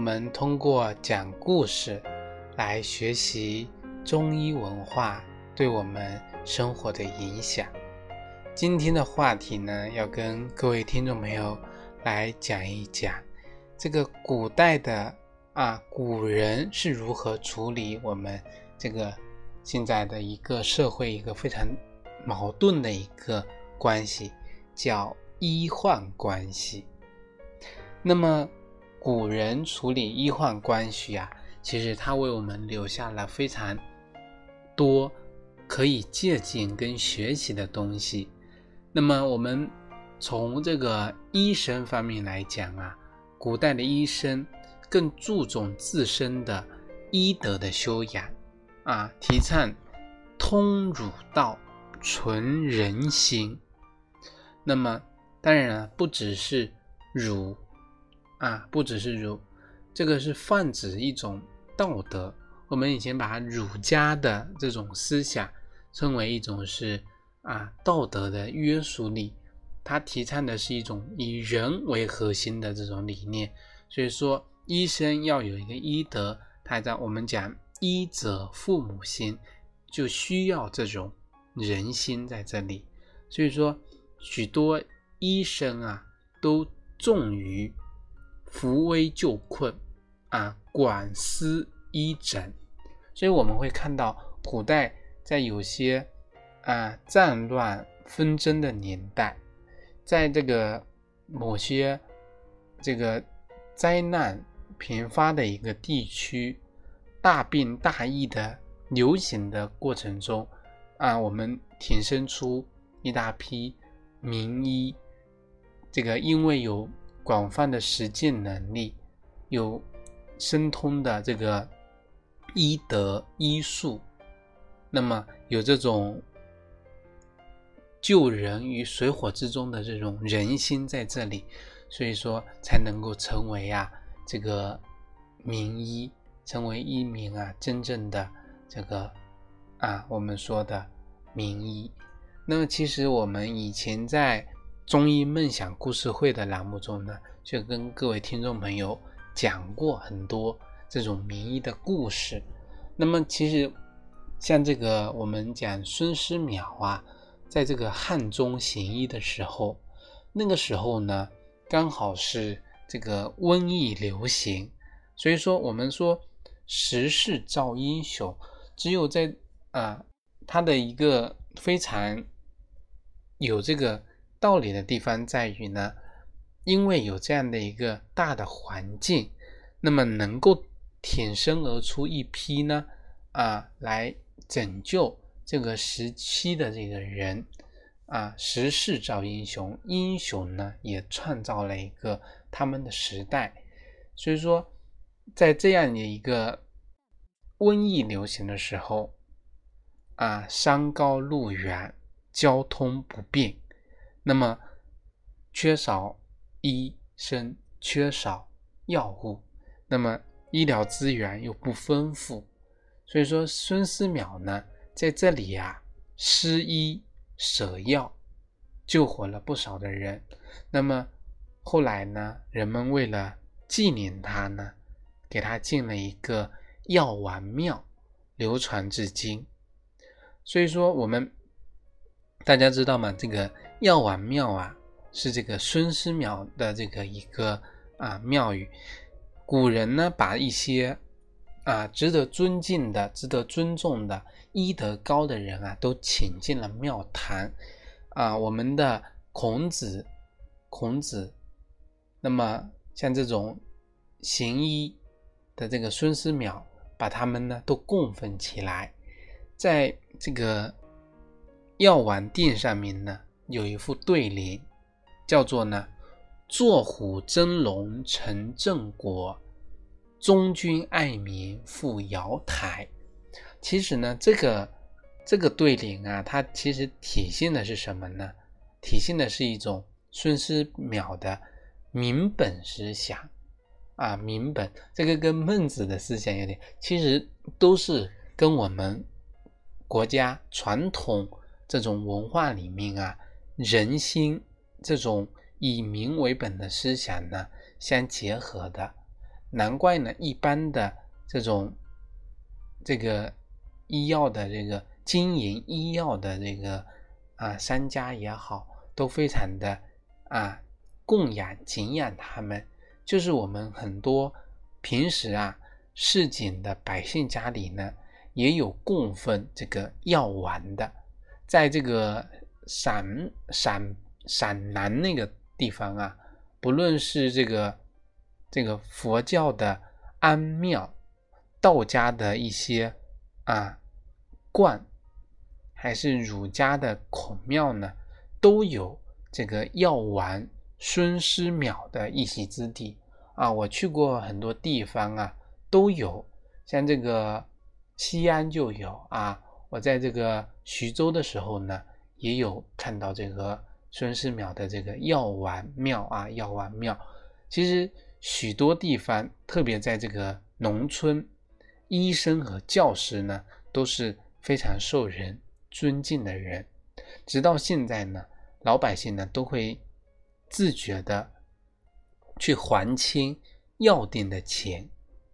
我们通过讲故事来学习中医文化对我们生活的影响。今天的话题呢，要跟各位听众朋友来讲一讲这个古代的啊古人是如何处理我们这个现在的一个社会一个非常矛盾的一个关系，叫医患关系。那么。古人处理医患关系啊，其实他为我们留下了非常多可以借鉴跟学习的东西。那么，我们从这个医生方面来讲啊，古代的医生更注重自身的医德的修养啊，提倡通儒道、存人心。那么，当然了，不只是儒。啊，不只是儒，这个是泛指一种道德。我们以前把儒家的这种思想称为一种是啊道德的约束力，他提倡的是一种以人为核心的这种理念。所以说，医生要有一个医德，他在我们讲医者父母心，就需要这种人心在这里。所以说，许多医生啊都重于。扶危救困，啊，管司医诊，所以我们会看到，古代在有些啊战乱纷争的年代，在这个某些这个灾难频发的一个地区，大病大疫的流行的过程中，啊，我们挺身出一大批名医，这个因为有。广泛的实践能力，有深通的这个医德医术，那么有这种救人于水火之中的这种人心在这里，所以说才能够成为啊这个名医，成为一名啊真正的这个啊我们说的名医。那么其实我们以前在。中医梦想故事会的栏目中呢，就跟各位听众朋友讲过很多这种名医的故事。那么，其实像这个我们讲孙思邈啊，在这个汉中行医的时候，那个时候呢，刚好是这个瘟疫流行，所以说我们说时势造英雄，只有在啊，他的一个非常有这个。道理的地方在于呢，因为有这样的一个大的环境，那么能够挺身而出一批呢，啊，来拯救这个时期的这个人，啊，时势造英雄，英雄呢也创造了一个他们的时代，所以说，在这样的一个瘟疫流行的时候，啊，山高路远，交通不便。那么，缺少医生，缺少药物，那么医疗资源又不丰富，所以说孙思邈呢在这里呀施医舍药，救活了不少的人。那么后来呢，人们为了纪念他呢，给他建了一个药丸庙，流传至今。所以说我们大家知道吗？这个。药丸庙啊，是这个孙思邈的这个一个啊庙宇。古人呢，把一些啊值得尊敬的、值得尊重的医德高的人啊，都请进了庙堂啊。我们的孔子，孔子，那么像这种行医的这个孙思邈，把他们呢都供奉起来，在这个药丸殿上面呢。有一副对联，叫做呢“坐虎争龙成正果，忠君爱民，赴瑶台。其实呢，这个这个对联啊，它其实体现的是什么呢？体现的是一种孙思邈的民本思想啊，民本这个跟孟子的思想有点，其实都是跟我们国家传统这种文化里面啊，人心这种以民为本的思想呢相结合的。难怪呢，一般的这种这个医药的这个经营医药的这个啊商家也好，都非常的啊供养敬仰他们。就是我们很多平时啊市井的百姓家里呢，也有供奉这个药丸的。在这个陕陕陕南那个地方啊，不论是这个。这个佛教的庵庙，道家的一些啊观，还是儒家的孔庙呢，都有这个药丸孙思邈的一席之地啊。我去过很多地方啊，都有，像这个西安就有啊。我在这个徐州的时候呢，也有看到这个孙思邈的这个药丸庙啊，药丸庙，其实。许多地方，特别在这个农村，医生和教师呢都是非常受人尊敬的人。直到现在呢，老百姓呢都会自觉的去还清药店的钱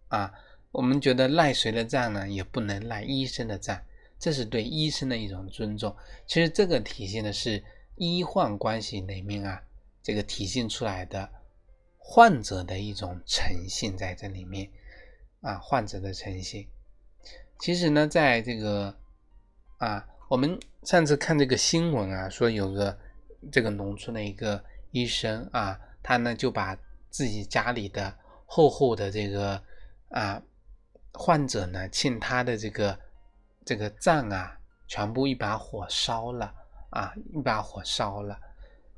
啊。我们觉得赖谁的账呢，也不能赖医生的账，这是对医生的一种尊重。其实这个体现的是医患关系里面啊，这个体现出来的。患者的一种诚信在这里面啊，患者的诚信。其实呢，在这个啊，我们上次看这个新闻啊，说有个这个农村的一个医生啊，他呢就把自己家里的厚厚的这个啊患者呢欠他的这个这个账啊，全部一把火烧了啊，一把火烧了。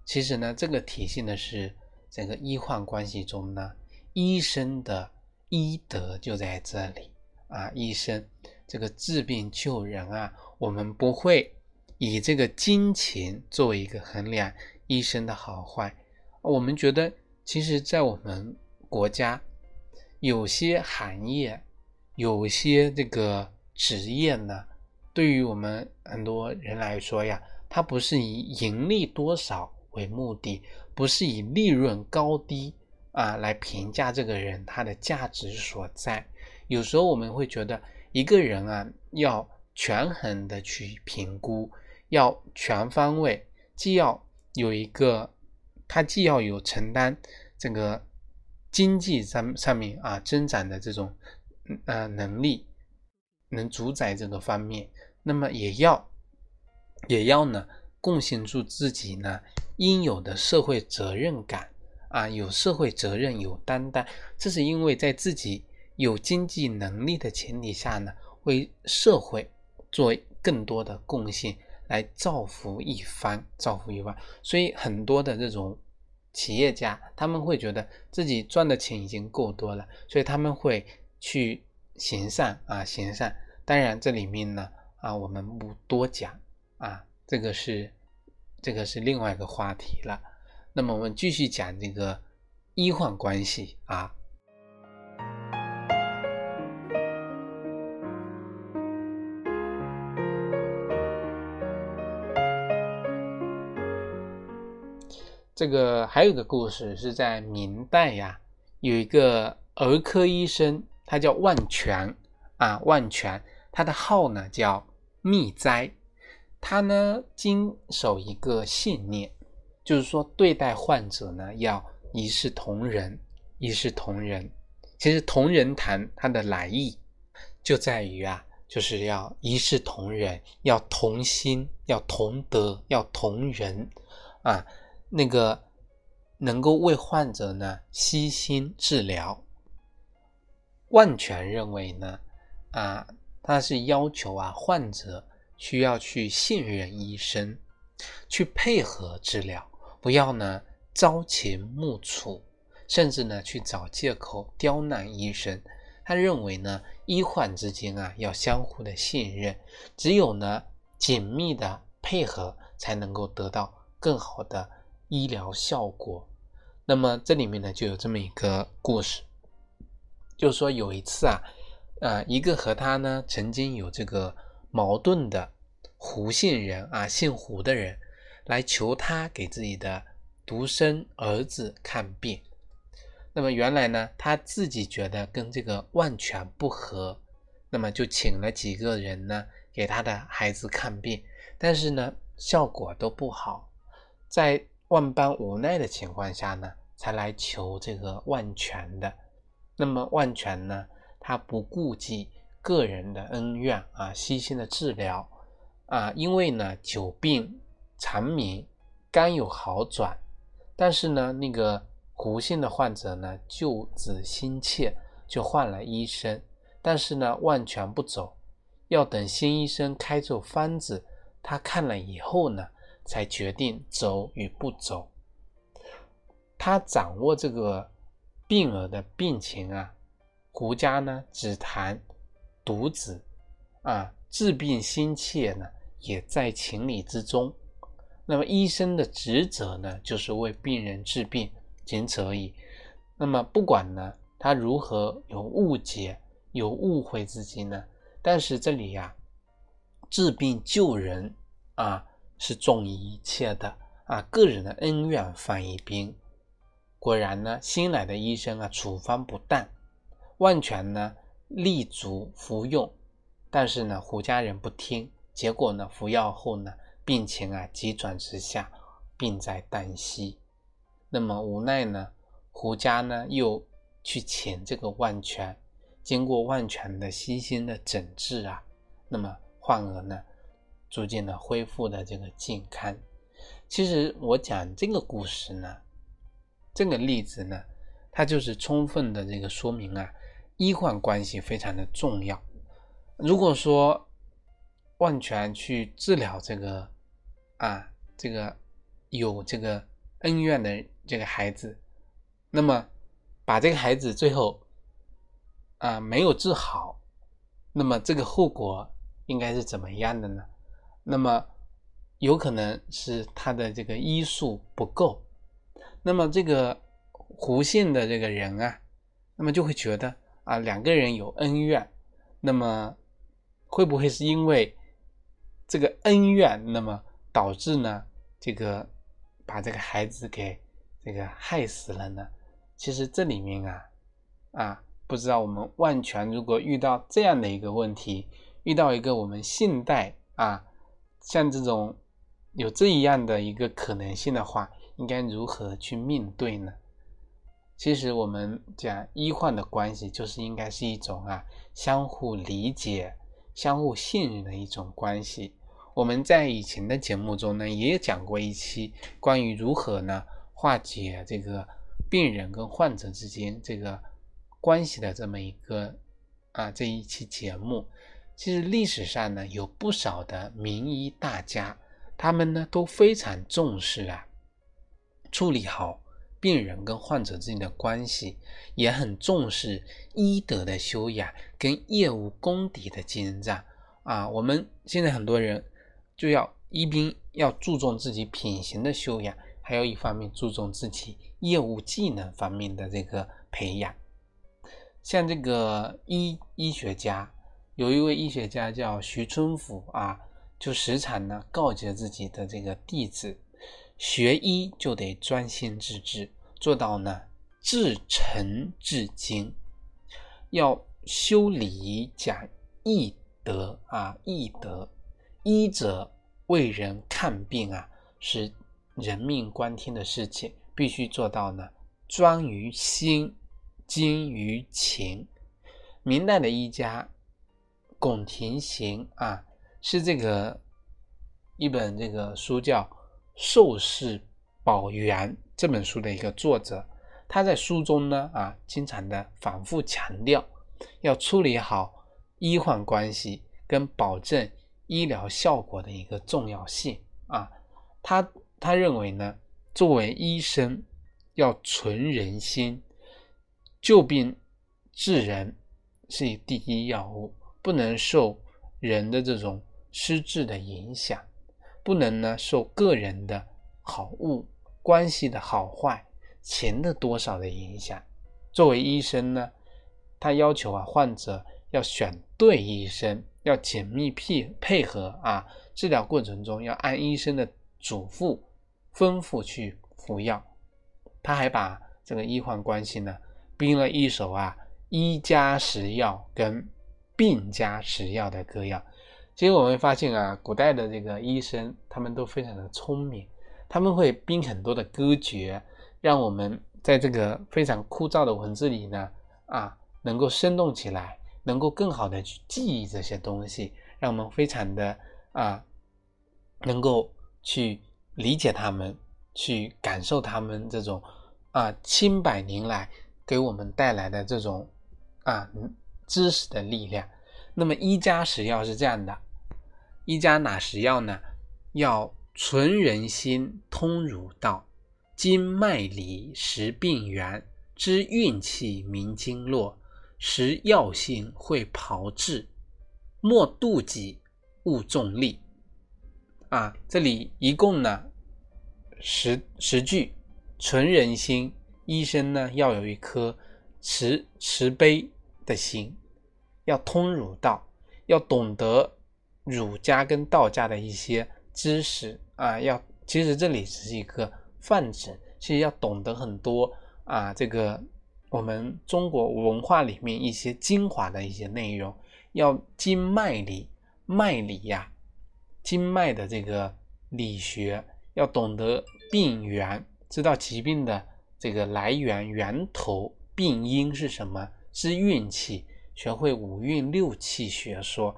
其实呢，这个体现的是。整个医患关系中呢，医生的医德就在这里啊。医生这个治病救人啊，我们不会以这个金钱作为一个衡量医生的好坏。我们觉得，其实，在我们国家，有些行业、有些这个职业呢，对于我们很多人来说呀，它不是以盈利多少为目的。不是以利润高低啊来评价这个人他的价值所在。有时候我们会觉得一个人啊要权衡的去评估，要全方位，既要有一个他既要有承担这个经济上上面啊增长的这种呃能力，能主宰这个方面，那么也要也要呢贡献出自己呢。应有的社会责任感啊，有社会责任，有担当，这是因为在自己有经济能力的前提下呢，为社会做更多的贡献，来造福一方，造福一方。所以很多的这种企业家，他们会觉得自己赚的钱已经够多了，所以他们会去行善啊，行善。当然这里面呢，啊，我们不多讲啊，这个是。这个是另外一个话题了。那么我们继续讲这个医患关系啊。这个还有个故事是在明代呀，有一个儿科医生，他叫万全啊，万全，他的号呢叫密斋。他呢，经守一个信念，就是说，对待患者呢，要一视同仁，一视同仁。其实同仁堂它的来意就在于啊，就是要一视同仁，要同心，要同德，要同仁啊，那个能够为患者呢悉心治疗。万全认为呢，啊，他是要求啊患者。需要去信任医生，去配合治疗，不要呢朝秦暮楚，甚至呢去找借口刁难医生。他认为呢，医患之间啊要相互的信任，只有呢紧密的配合，才能够得到更好的医疗效果。那么这里面呢就有这么一个故事，就是说有一次啊，呃，一个和他呢曾经有这个矛盾的胡姓人啊，姓胡的人来求他给自己的独生儿子看病。那么原来呢，他自己觉得跟这个万全不合，那么就请了几个人呢给他的孩子看病，但是呢效果都不好，在万般无奈的情况下呢，才来求这个万全的。那么万全呢，他不顾及个人的恩怨啊，悉心的治疗啊，因为呢久病缠绵，肝有好转，但是呢那个。胡姓的患者呢，救子心切，就换了医生，但是呢，万全不走，要等新医生开出方子，他看了以后呢，才决定走与不走。他掌握这个病儿的病情啊，胡家呢只谈独子啊，治病心切呢，也在情理之中。那么医生的职责呢，就是为病人治病。仅此而已。那么不管呢，他如何有误解、有误会自己呢？但是这里呀，治病救人啊，是重于一切的啊。个人的恩怨放一边。果然呢，新来的医生啊，处方不当，万全呢立足服用，但是呢，胡家人不听，结果呢，服药后呢，病情啊急转直下，病在旦夕。那么无奈呢，胡家呢又去请这个万全，经过万全的悉心的诊治啊，那么患儿呢逐渐的恢复的这个健康。其实我讲这个故事呢，这个例子呢，它就是充分的这个说明啊，医患关系非常的重要。如果说万全去治疗这个啊，这个有这个恩怨的。这个孩子，那么把这个孩子最后啊没有治好，那么这个后果应该是怎么样的呢？那么有可能是他的这个医术不够，那么这个胡姓的这个人啊，那么就会觉得啊两个人有恩怨，那么会不会是因为这个恩怨，那么导致呢这个把这个孩子给？这个害死了呢？其实这里面啊，啊，不知道我们万全如果遇到这样的一个问题，遇到一个我们信贷啊，像这种有这一样的一个可能性的话，应该如何去面对呢？其实我们讲医患的关系，就是应该是一种啊相互理解、相互信任的一种关系。我们在以前的节目中呢，也有讲过一期关于如何呢？化解这个病人跟患者之间这个关系的这么一个啊这一期节目，其实历史上呢有不少的名医大家，他们呢都非常重视啊处理好病人跟患者之间的关系，也很重视医德的修养跟业务功底的精湛啊。我们现在很多人就要一边要注重自己品行的修养。还有一方面注重自己业务技能方面的这个培养，像这个医医学家，有一位医学家叫徐春甫啊，就时常呢告诫自己的这个弟子，学医就得专心致志，做到呢至诚至精，要修礼讲义德啊，义德，医者为人看病啊是。人命关天的事情，必须做到呢，专于心，精于情。明代的医家龚廷行啊，是这个一本这个书叫《寿世保元》这本书的一个作者。他在书中呢啊，经常的反复强调，要处理好医患关系跟保证医疗效果的一个重要性啊，他。他认为呢，作为医生要存人心，救病治人是第一要务，不能受人的这种失智的影响，不能呢受个人的好恶、关系的好坏、钱的多少的影响。作为医生呢，他要求啊患者要选对医生，要紧密配配合啊，治疗过程中要按医生的嘱咐、吩咐去服药。他还把这个医患关系呢编了一首啊医家食药跟病家食药的歌谣。其实我们发现啊，古代的这个医生他们都非常的聪明，他们会编很多的歌诀，让我们在这个非常枯燥的文字里呢啊能够生动起来，能够更好的去记忆这些东西，让我们非常的啊能够去理解他们。去感受他们这种啊，千百年来给我们带来的这种啊知识的力量。那么一家食药是这样的，一家哪食药呢？要存人心，通儒道，经脉理，识病源，知运气，明经络，识药性，会炮制，莫妒忌，勿重利。啊，这里一共呢。十十句，存人心。医生呢，要有一颗慈慈悲的心，要通儒道，要懂得儒家跟道家的一些知识啊。要其实这里只是一个泛指，其实要懂得很多啊。这个我们中国文化里面一些精华的一些内容，要经脉理，脉理呀，经脉的这个理学。要懂得病源，知道疾病的这个来源、源头、病因是什么，知运气，学会五运六气学说，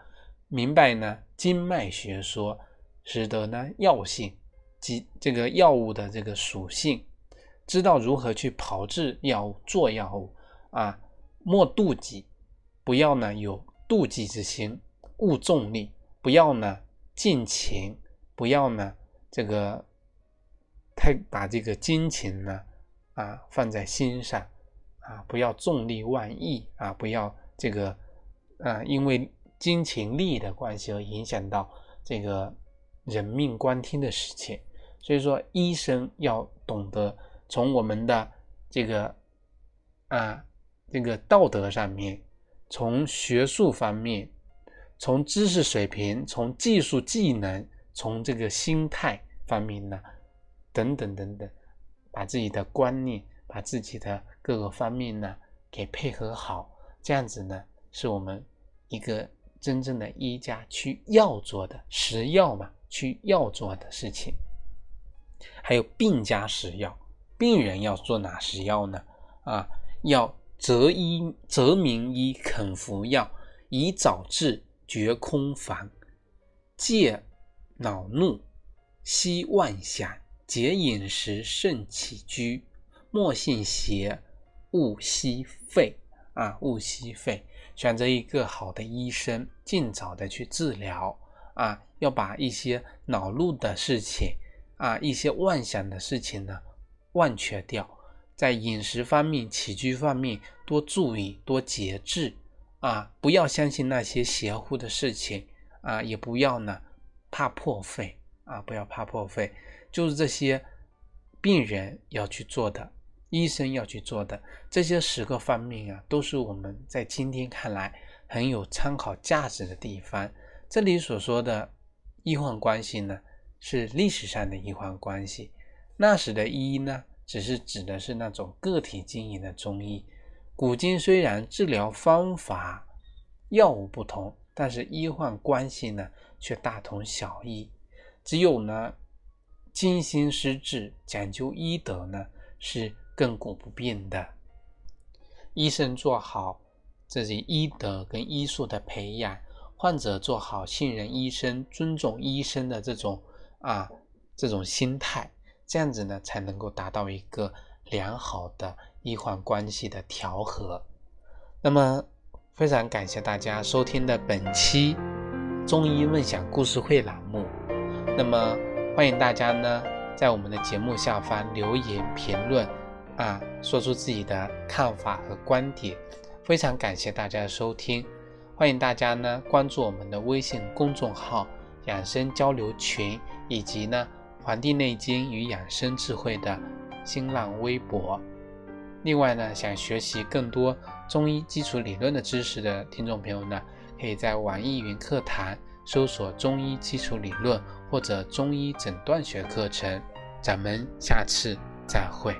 明白呢经脉学说，使得呢药性及这个药物的这个属性，知道如何去炮制药物、做药物啊，莫妒忌，不要呢有妒忌之心，勿重利，不要呢尽情，不要呢这个。太把这个金钱呢，啊放在心上，啊不要重利万亿啊，不要这个，啊因为金钱利益的关系而影响到这个人命关天的事情。所以说，医生要懂得从我们的这个啊这个道德上面，从学术方面，从知识水平，从技术技能，从这个心态方面呢。等等等等，把自己的观念，把自己的各个方面呢给配合好，这样子呢是我们一个真正的医家去要做的食药嘛，去要做的事情。还有病家食药，病人要做哪食药呢？啊，要择医择名医，肯服药，以早治，绝空烦，戒恼怒，息妄想。节饮食，慎起居，莫信邪，勿惜费啊！勿惜费，选择一个好的医生，尽早的去治疗啊！要把一些恼怒的事情啊，一些妄想的事情呢，忘却掉。在饮食方面、起居方面多注意，多节制啊！不要相信那些邪乎的事情啊！也不要呢怕破费啊！不要怕破费。就是这些病人要去做的，医生要去做的这些十个方面啊，都是我们在今天看来很有参考价值的地方。这里所说的医患关系呢，是历史上的医患关系。那时的医呢，只是指的是那种个体经营的中医。古今虽然治疗方法、药物不同，但是医患关系呢，却大同小异。只有呢。精心施治，讲究医德呢，是亘古不变的。医生做好自己医德跟医术的培养，患者做好信任医生、尊重医生的这种啊这种心态，这样子呢，才能够达到一个良好的医患关系的调和。那么，非常感谢大家收听的本期中医梦想故事会栏目。那么。欢迎大家呢，在我们的节目下方留言评论，啊，说出自己的看法和观点，非常感谢大家的收听，欢迎大家呢关注我们的微信公众号“养生交流群”，以及呢《黄帝内经与养生智慧》的新浪微博。另外呢，想学习更多中医基础理论的知识的听众朋友呢，可以在网易云课堂搜索“中医基础理论”或者“中医诊断学课程”。咱们下次再会。